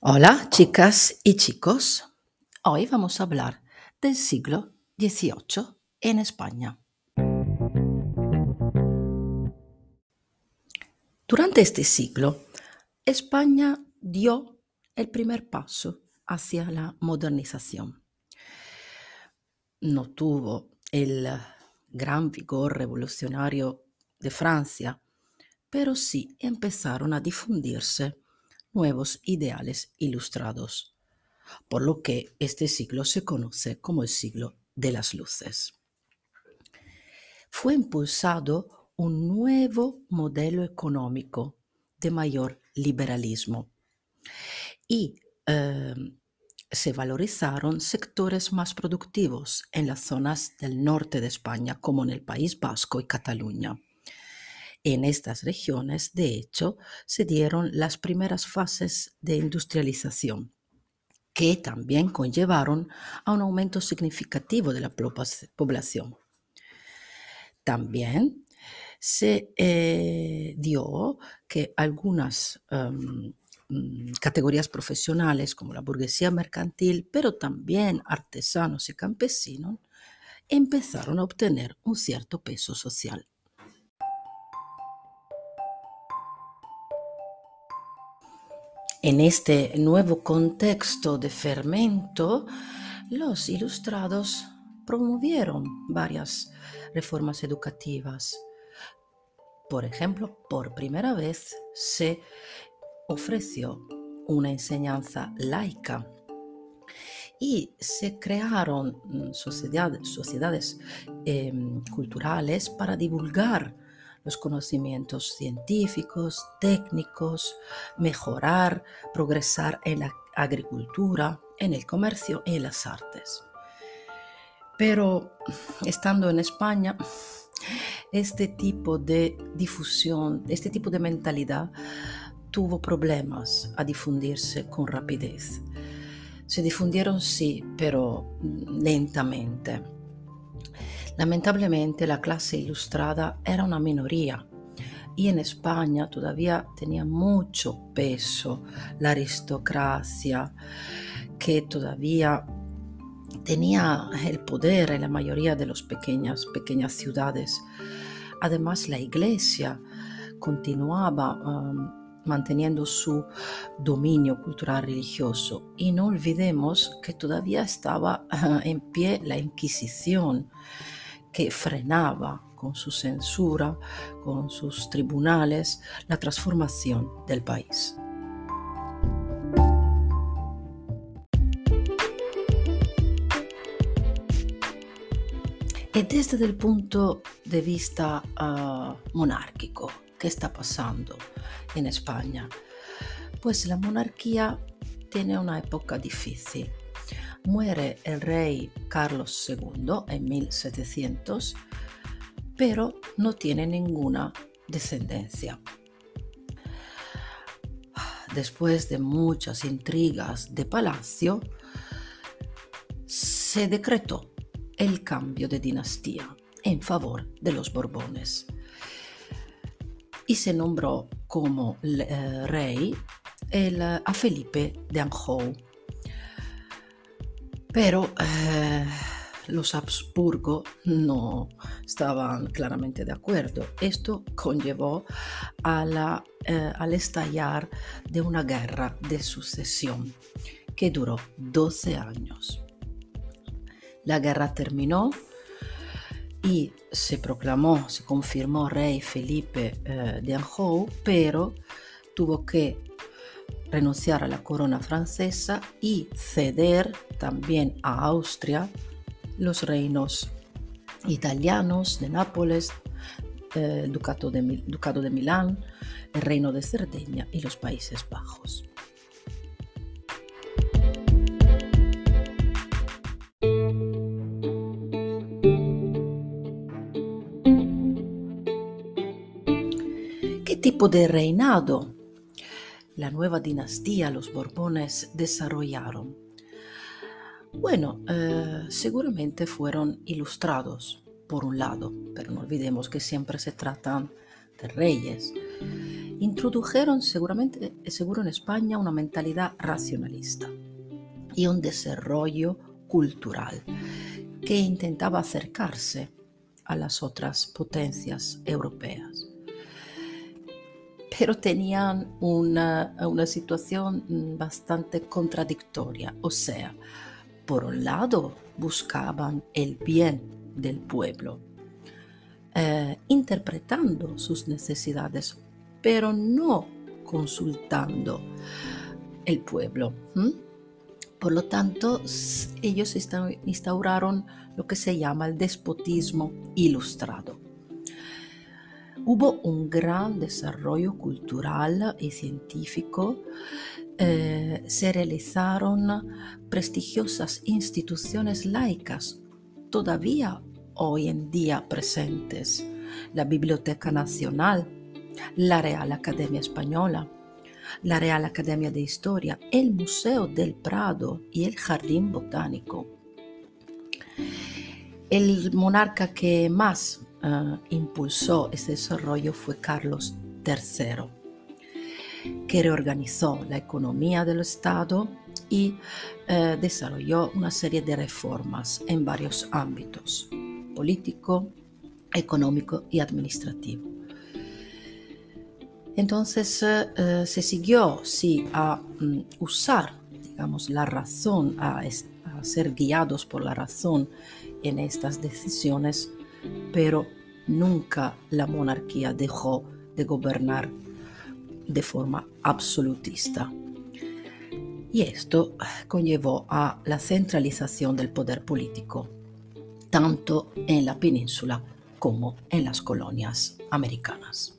Hola, chicas y chicos. Hoy vamos a hablar del siglo XVIII en España. Durante este siglo, España dio el primer paso hacia la modernización. No tuvo el gran vigor revolucionario de Francia, pero sí empezaron a difundirse nuevos ideales ilustrados, por lo que este siglo se conoce como el siglo de las luces. Fue impulsado un nuevo modelo económico de mayor liberalismo y eh, se valorizaron sectores más productivos en las zonas del norte de España, como en el País Vasco y Cataluña. En estas regiones, de hecho, se dieron las primeras fases de industrialización, que también conllevaron a un aumento significativo de la población. También se eh, dio que algunas em, mm, categorías profesionales como la burguesía mercantil, pero también artesanos y campesinos, empezaron a obtener un cierto peso social. En este nuevo contexto de fermento, los ilustrados promovieron varias reformas educativas. Por ejemplo, por primera vez se ofreció una enseñanza laica y se crearon mm, sociedades, em, culturales para divulgar los conocimientos científicos, técnicos, mejorar, progresar en la agricultura, en el comercio y en las artes. Pero estando en España, este tipo de difusión, este tipo de mentalidad tuvo problemas a difundirse con rapidez. Se difundieron sí, pero lentamente. Lamentablemente la clase ilustrada era una minoría y en España todavía tenía mucho peso la aristocracia que todavía tenía el poder en la mayoría de las pequeñas, pequeñas ciudades. Además la iglesia continuaba um, manteniendo su dominio cultural religioso y no olvidemos que todavía estaba en pie la Inquisición que frenaba con su censura, con sus tribunales, la transformación del país. Y desde el punto de vista ah, monárquico, ¿qué está pasando en España? Pues la monarquía tiene una época difícil Muere el rey Carlos II en 1700, pero no tiene ninguna descendencia. Después de muchas intrigas de palacio, se decretó el cambio de dinastía en favor de los Borbones y se nombró como eh, rey a Felipe de Anjou pero eh, los Habsburgo no estaban claramente de acuerdo. Esto conllevó eh, al estallar de una guerra de sucesión que duró 12 años. La guerra terminó y se proclamó, se confirmó rey Felipe eh, de Anjou, pero tuvo que renunciar a la corona francesa y ceder también a Austria los reinos italianos de Nápoles, eh, Ducado de, Ducado de Milán, el Reino de Cerdeña y los Países Bajos. ¿Qué tipo de reinado la nueva dinastía, los Borbones, desarrollaron? Bueno, eh, seguramente fueron ilustrados, por un lado, pero no olvidemos que siempre se tratan de reyes. introdujeron seguramente, seguro en España, una mentalidad racionalista y un desarrollo cultural que intentaba acercarse a las otras potencias europeas. Pero tenían una, situación bastante contradictoria, o sea, por un lado buscaban el bien del pueblo, eh, interpretando sus necesidades, pero no consultando el pueblo. Por lo tanto, ellos instauraron lo que se llama el despotismo ilustrado. Hubo un gran desarrollo cultural y científico. Eh, se realizaron prestigiosas instituciones laicas todavía hoy en día presentes. La Biblioteca Nacional, la Real Academia Española, la Real Academia de Historia, el Museo del Prado y el Jardín Botánico. El monarca que más uh, impulsó ese desarrollo fue Carlos III, que reorganizó la economía del Estado y uh, desarrolló una serie de reformas en varios ámbitos, político, económico y administrativo. Entonces eh, eh, se siguió sí, a mm, usar digamos, la razón, a, ser guiados por la razón en estas decisiones, pero nunca la monarquía dejó de gobernar de forma absolutista. Y esto conllevó a la centralización del poder político, tanto en la península como en las colonias americanas.